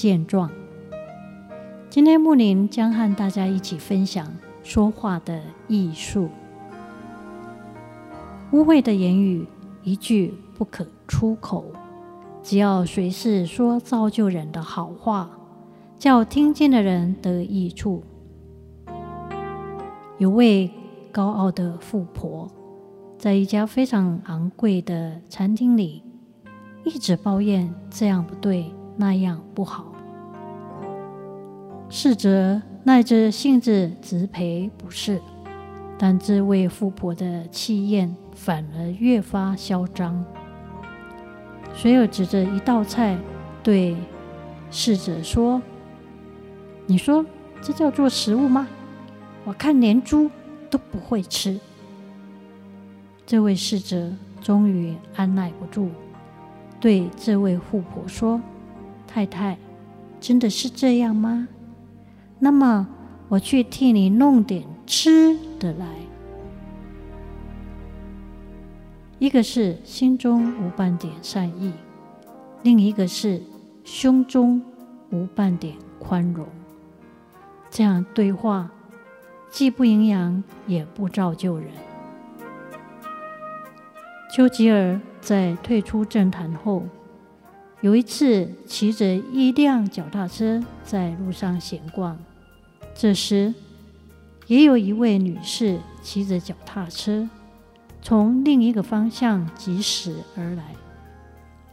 健壮。今天木林将和大家一起分享说话的艺术。污秽的言语一句不可出口，只要随时说造就人的好话，叫听见的人得益处。有位高傲的富婆，在一家非常昂贵的餐厅里，一直抱怨这样不对，那样不好。侍者耐着性子直赔不是，但这位富婆的气焰反而越发嚣张。随后指着一道菜对侍者说：“你说这叫做食物吗？我看连猪都不会吃。”这位侍者终于按捺不住，对这位富婆说：“太太，真的是这样吗？”那么，我去替你弄点吃的来。一个是心中无半点善意，另一个是胸中无半点宽容。这样对话，既不营养，也不造就人。丘吉尔在退出政坛后，有一次骑着一辆脚踏车在路上闲逛。这时，也有一位女士骑着脚踏车从另一个方向疾驶而来。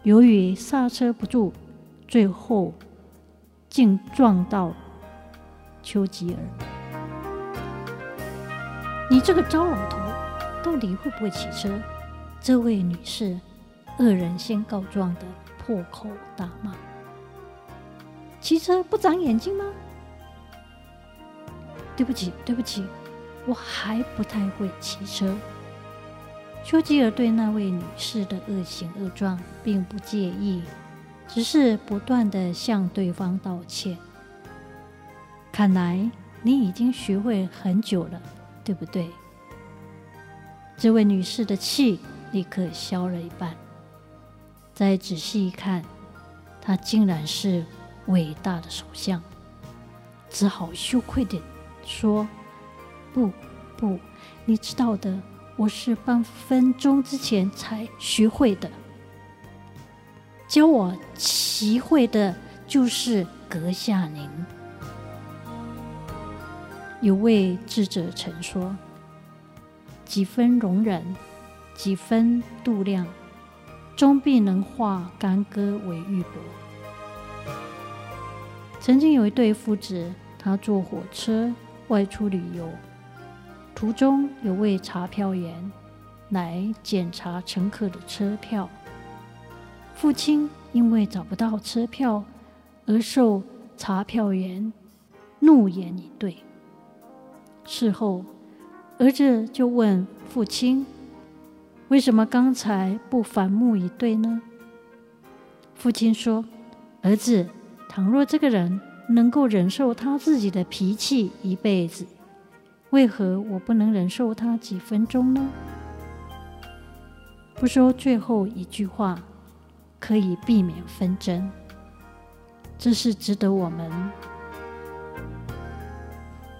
由于刹车不住，最后竟撞到丘吉尔。你这个糟老头，到底会不会骑车？这位女士恶人先告状的破口大骂：“骑车不长眼睛吗？”对不起，对不起，我还不太会骑车。丘吉尔对那位女士的恶行恶状并不介意，只是不断地向对方道歉。看来你已经学会很久了，对不对？这位女士的气立刻消了一半。再仔细一看，她竟然是伟大的首相，只好羞愧地。说：“不，不，你知道的，我是半分钟之前才学会的。教我习会的就是阁下您。”有位智者曾说：“几分容忍，几分度量，终必能化干戈为玉帛。”曾经有一对父子，他坐火车。外出旅游，途中有位查票员来检查乘客的车票。父亲因为找不到车票，而受查票员怒言以对。事后，儿子就问父亲：“为什么刚才不反目以对呢？”父亲说：“儿子，倘若这个人……”能够忍受他自己的脾气一辈子，为何我不能忍受他几分钟呢？不说最后一句话，可以避免纷争，这是值得我们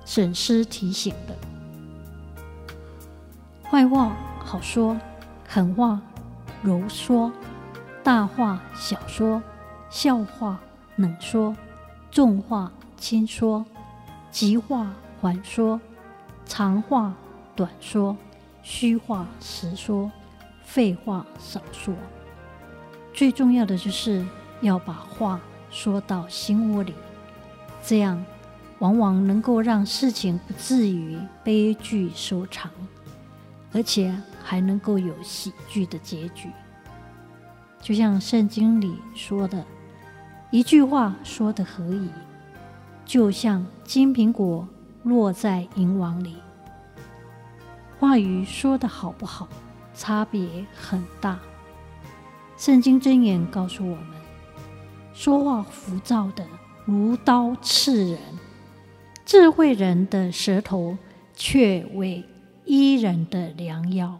审思提醒的。坏话好说，狠话柔说，大话小说，笑话冷说。重话轻说，急话缓说，长话短说，虚话实说，废话少说。最重要的就是要把话说到心窝里，这样往往能够让事情不至于悲剧收场，而且还能够有喜剧的结局。就像圣经里说的。一句话说的何以，就像金苹果落在银网里。话语说的好不好，差别很大。圣经箴言告诉我们：说话浮躁的如刀刺人，智慧人的舌头却为伊人的良药。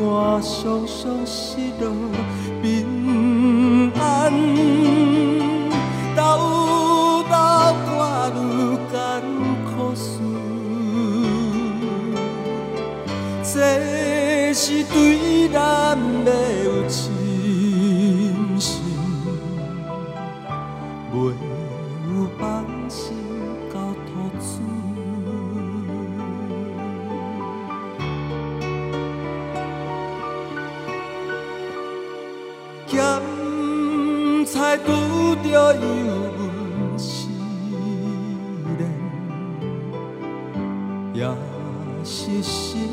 我向上是个平安兜兜转转艰苦事。这是对拄着油温时冷，也是心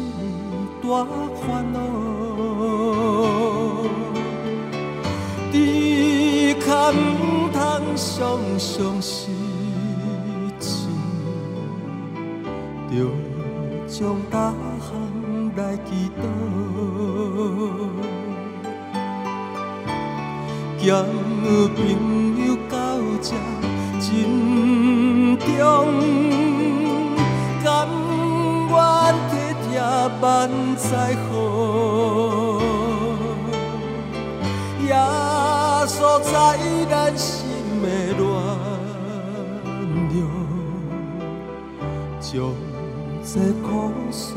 大烦恼，只可唔通常常失志，着将大项来祈祷，交朋友到这珍重，甘愿。万载好，耶稣在咱心的暖融，将这苦事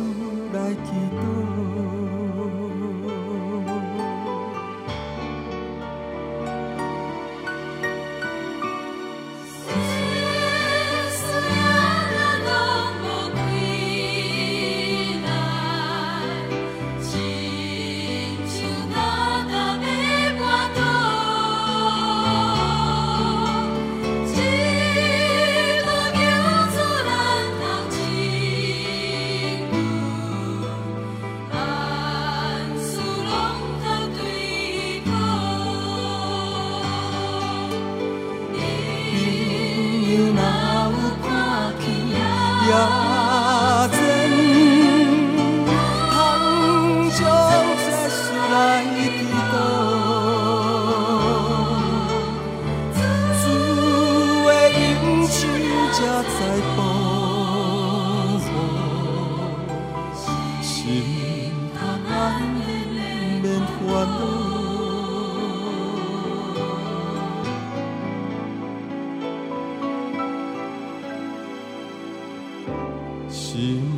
心。